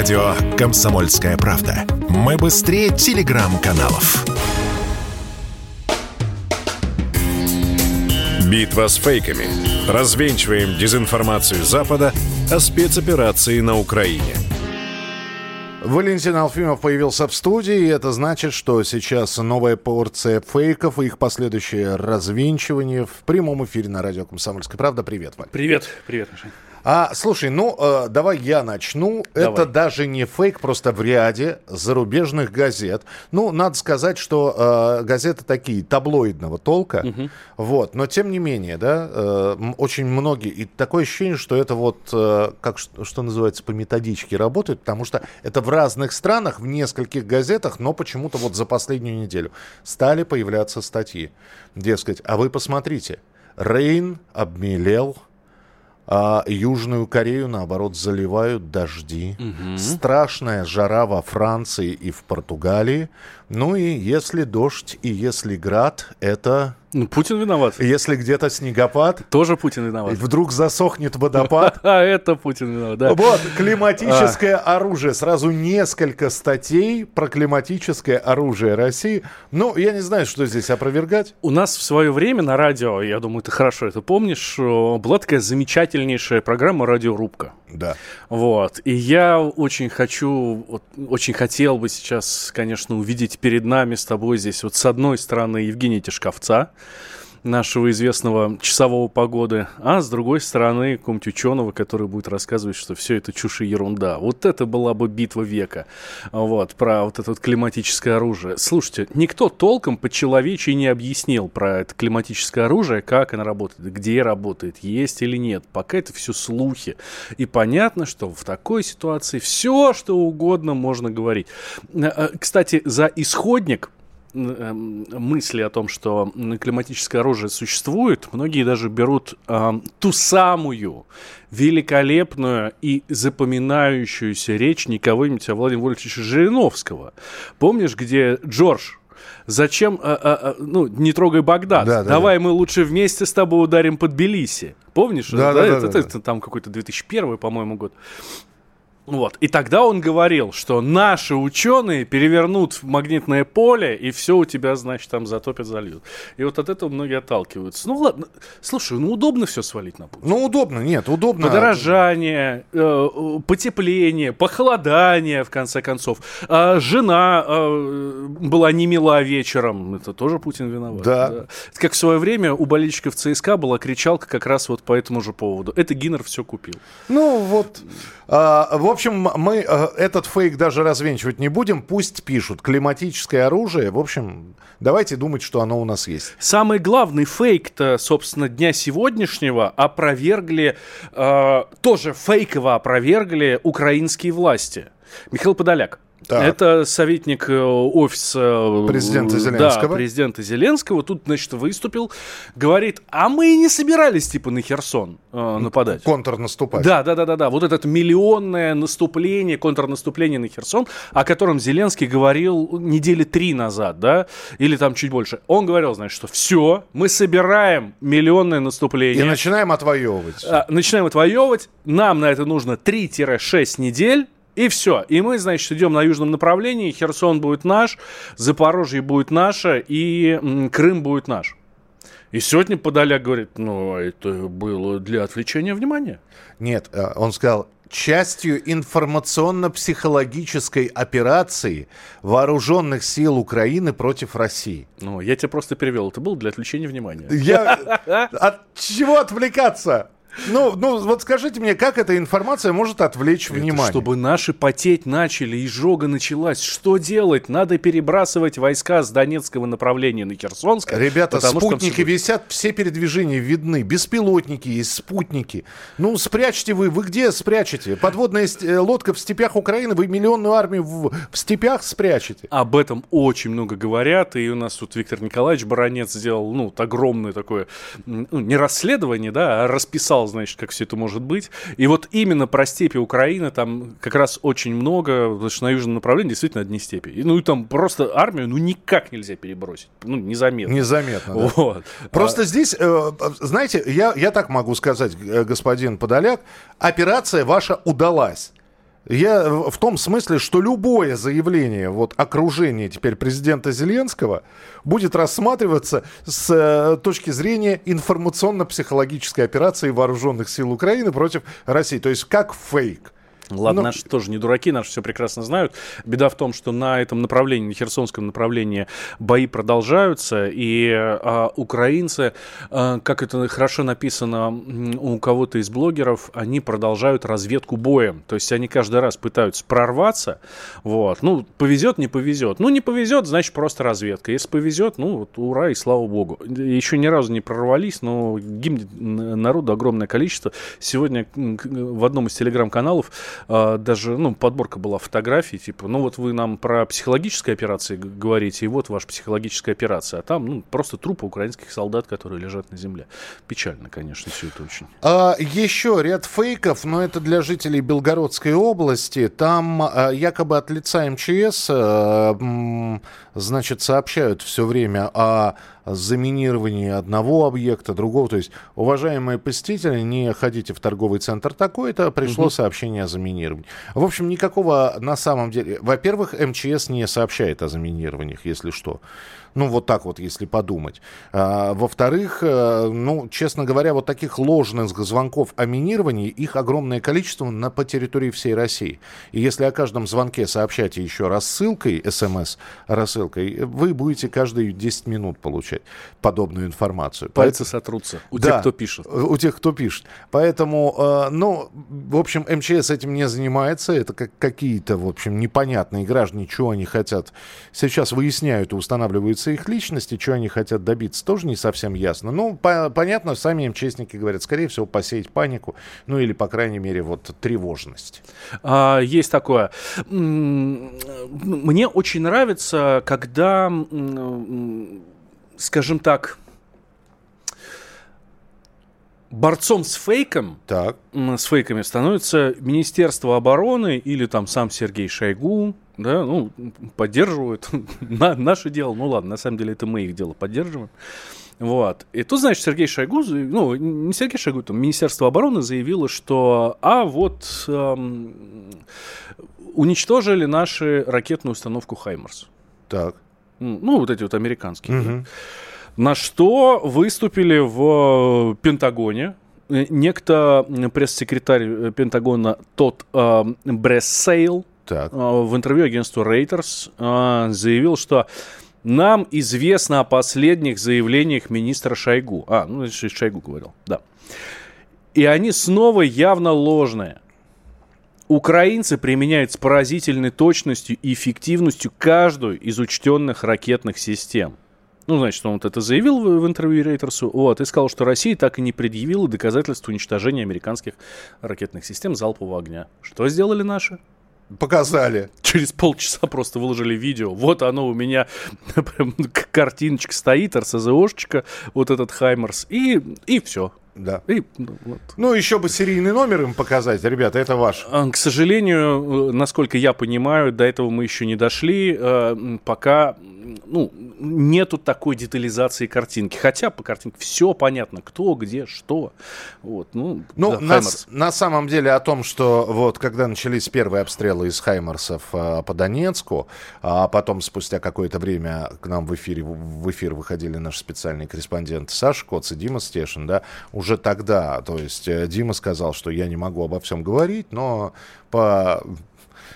Радио «Комсомольская правда». Мы быстрее телеграм-каналов. Битва с фейками. Развенчиваем дезинформацию Запада о спецоперации на Украине. Валентин Алфимов появился в студии, и это значит, что сейчас новая порция фейков и их последующее развенчивание в прямом эфире на радио «Комсомольская правда». Привет, Валь. Привет, привет, Миша. А, слушай, ну, э, давай я начну. Давай. Это даже не фейк, просто в ряде зарубежных газет. Ну, надо сказать, что э, газеты такие таблоидного толка. Вот, но тем не менее, да, э, очень многие. И такое ощущение, что это вот, э, как что, что называется, по методичке работает, потому что это в разных странах, в нескольких газетах, но почему-то вот за последнюю неделю стали появляться статьи. Дескать, а вы посмотрите, Рейн обмелел, а Южную Корею, наоборот, заливают дожди. Страшная жара во Франции и в Португалии. Ну и если дождь и если град, это... Ну, Путин виноват. Если где-то снегопад, Тоже Путин виноват. вдруг засохнет водопад. А это Путин виноват, да. Вот, климатическое оружие. Сразу несколько статей про климатическое оружие России. Ну, я не знаю, что здесь опровергать. У нас в свое время на радио, я думаю, ты хорошо это помнишь, э, была такая замечательнейшая программа «Радиорубка». Да. Вот. И я очень хочу, очень хотел бы сейчас, конечно, увидеть перед нами с тобой здесь вот с одной стороны Евгения Тишковца, нашего известного часового погоды, а с другой стороны какого-нибудь ученого, который будет рассказывать, что все это чушь и ерунда. Вот это была бы битва века, вот, про вот это вот климатическое оружие. Слушайте, никто толком по-человечески не объяснил про это климатическое оружие, как оно работает, где работает, есть или нет. Пока это все слухи. И понятно, что в такой ситуации все, что угодно можно говорить. Э, э, Кстати, за исходник мысли о том, что климатическое оружие существует, многие даже берут ам, ту самую великолепную и запоминающуюся речь не кого-нибудь, а Владимира Вольфовича Жириновского. Помнишь, где Джордж Зачем, а, а, а, ну, не трогай Багдад. Да, да, Давай мы лучше вместе с тобой ударим под Тбилиси. Помнишь? Да, да, да, это, да, это- это там какой-то 2001, по-моему, год. Вот. И тогда он говорил, что наши ученые перевернут магнитное поле, и все у тебя, значит, там затопят, зальют. И вот от этого многие отталкиваются. Ну ладно, слушай, ну удобно все свалить на Путина. Ну, удобно, нет, удобно. Подорожание, э, потепление, похолодание, в конце концов. А жена э, была не мила вечером. Это тоже Путин виноват. Да. Это Как в свое время у болельщиков ЦСКА была кричалка как раз вот по этому же поводу. Это Гиннер все купил. Ну вот, в общем, мы а, этот фейк даже развенчивать не будем. Пусть пишут климатическое оружие. В общем, давайте думать, что оно у нас есть. Самый главный фейк-то, собственно, дня сегодняшнего опровергли, э, тоже фейково опровергли украинские власти. Михаил Подоляк. Так. Это советник э, офиса э, Президента да, Зеленского. президента Зеленского. Тут, значит, выступил, говорит, а мы не собирались, типа, на Херсон э, нападать. Контрнаступать. Да, да, да, да, да. Вот это миллионное наступление, контрнаступление на Херсон, о котором Зеленский говорил недели три назад, да, или там чуть больше. Он говорил, значит, что все, мы собираем миллионное наступление. И начинаем отвоевывать. А, начинаем отвоевывать. Нам на это нужно 3-6 недель. И все. И мы, значит, идем на южном направлении. Херсон будет наш, Запорожье будет наше, и Крым будет наш. И сегодня Подоляк говорит, ну, это было для отвлечения внимания. Нет, а, он сказал, частью информационно-психологической операции вооруженных сил Украины против России. Ну, я тебе просто перевел. Это было для отвлечения внимания. Я... От чего отвлекаться? Ну, ну, вот скажите мне, как эта информация может отвлечь Это внимание? Чтобы наши потеть начали, изжога началась. Что делать? Надо перебрасывать войска с Донецкого направления на Херсонское. Ребята, что спутники будет. висят, все передвижения видны. Беспилотники есть, спутники. Ну, спрячьте вы. Вы где спрячете? Подводная э, лодка в степях Украины. Вы миллионную армию в, в степях спрячете. Об этом очень много говорят, и у нас тут Виктор Николаевич Баранец сделал, ну, огромное такое, ну, не расследование, да, а расписал, значит, как все это может быть. И вот именно про степи Украины там как раз очень много, потому что на южном направлении действительно одни степи. И, ну, и там просто армию, ну, никак нельзя перебросить, ну, незаметно. Незаметно. да. Вот. Просто здесь, э, знаете, я, я так могу сказать, э, господин Подоляк, операция ваша удалась. Я в том смысле, что любое заявление вот окружения теперь президента Зеленского будет рассматриваться с э, точки зрения информационно-психологической операции вооруженных сил Украины против России. То есть как фейк. Ладно, ну, наши тоже не дураки, наши все прекрасно знают. Беда в том, что на этом направлении, на Херсонском направлении бои продолжаются, и а, украинцы, а, как это хорошо написано у кого-то из блогеров, они продолжают разведку боем. То есть они каждый раз пытаются прорваться. Вот. Ну, повезет, не повезет. Ну, не повезет, значит, просто разведка. Если повезет, ну, вот, ура и слава богу. Еще ни разу не прорвались, но гибнет народу огромное количество. Сегодня в одном из телеграм-каналов а, даже, ну, подборка была фотографий, типа, ну, вот вы нам про психологические операции говорите, и вот ваша психологическая операция, а там, ну, просто трупы украинских солдат, которые лежат на земле. Печально, конечно, все это очень. А, еще ряд фейков, но это для жителей Белгородской области. Там а, якобы от лица МЧС, а, значит, сообщают все время о заминировании одного объекта, другого. То есть, уважаемые посетители, не ходите в торговый центр такой-то, пришло угу. сообщение о заминировании. В общем, никакого на самом деле... Во-первых, МЧС не сообщает о заминированиях, если что. Ну, вот так вот, если подумать. А, во-вторых, э, ну, честно говоря, вот таких ложных звонков о минировании, их огромное количество на, по территории всей России. И если о каждом звонке сообщать еще рассылкой, смс-рассылкой, вы будете каждые 10 минут получать подобную информацию. Пальцы Поэтому... сотрутся у да, тех, кто пишет. У тех, кто пишет. Поэтому, э, ну, в общем, МЧС этим не занимается. Это как какие-то, в общем, непонятные граждане, чего они хотят. Сейчас выясняют и устанавливают касается их личности, что они хотят добиться, тоже не совсем ясно. Ну, по понятно, сами МЧСники говорят, скорее всего, посеять панику, ну или, по крайней мере, вот тревожность. А, есть такое. Мне очень нравится, когда, скажем так, борцом с фейком, так. с фейками становится Министерство обороны или там сам Сергей Шойгу, да, ну, поддерживают на, наше дело. Ну ладно, на самом деле это мы их дело поддерживаем. Вот. И тут, значит, Сергей Шойгу, ну, не Сергей Шойгу, там, Министерство обороны заявило, что, а вот эм, уничтожили наши ракетную установку «Хаймарс». Так. Ну, вот эти вот американские. Угу. На что выступили в Пентагоне, некто пресс-секретарь э, Пентагона Тот э, Брессейл, так. А, в интервью агентству Reuters а, заявил, что нам известно о последних заявлениях министра Шойгу. А, ну, Шойгу говорил, да. И они снова явно ложные. Украинцы применяют с поразительной точностью и эффективностью каждую из учтенных ракетных систем. Ну, значит, он вот это заявил в, в интервью Рейтерсу, вот, и сказал, что Россия так и не предъявила доказательств уничтожения американских ракетных систем залпового огня. Что сделали наши? Показали. Через полчаса просто выложили видео. Вот оно у меня, прям картиночка стоит, РСЗОшечка, вот этот Хаймерс, и, и все. Да. И, ну, вот. ну, еще бы серийный номер им показать, ребята, это ваш. А, к сожалению, э, насколько я понимаю, до этого мы еще не дошли. Э, пока ну, нету такой детализации картинки. Хотя по картинке все понятно, кто, где, что. Вот, ну, ну да, на, на самом деле о том, что вот когда начались первые обстрелы из Хаймарсов э, по Донецку, а потом спустя какое-то время к нам в, эфире, в эфир выходили наши специальные корреспонденты Саша Коц и Дима Стешин, да, уже тогда, то есть э, Дима сказал, что я не могу обо всем говорить, но по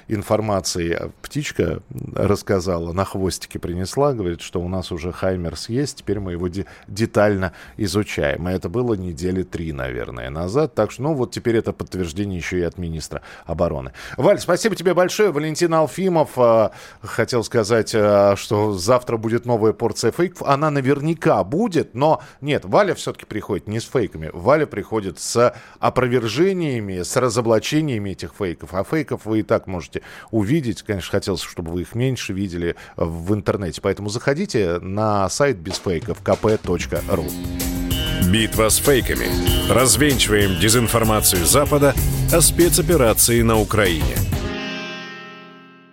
информации птичка рассказала, на хвостике принесла, говорит, что у нас уже Хаймерс есть, теперь мы его де- детально изучаем. И это было недели три, наверное, назад. Так что, ну, вот теперь это подтверждение еще и от министра обороны. Валь, спасибо тебе большое. Валентин Алфимов э, хотел сказать, э, что завтра будет новая порция фейков. Она наверняка будет, но нет, Валя все-таки приходит не с фейками. Валя приходит с опровержениями, с разоблачениями этих фейков. А фейков вы и так можете можете увидеть. Конечно, хотелось, чтобы вы их меньше видели в интернете. Поэтому заходите на сайт безфейков kp.ru. Битва с фейками. Развенчиваем дезинформацию Запада о спецоперации на Украине.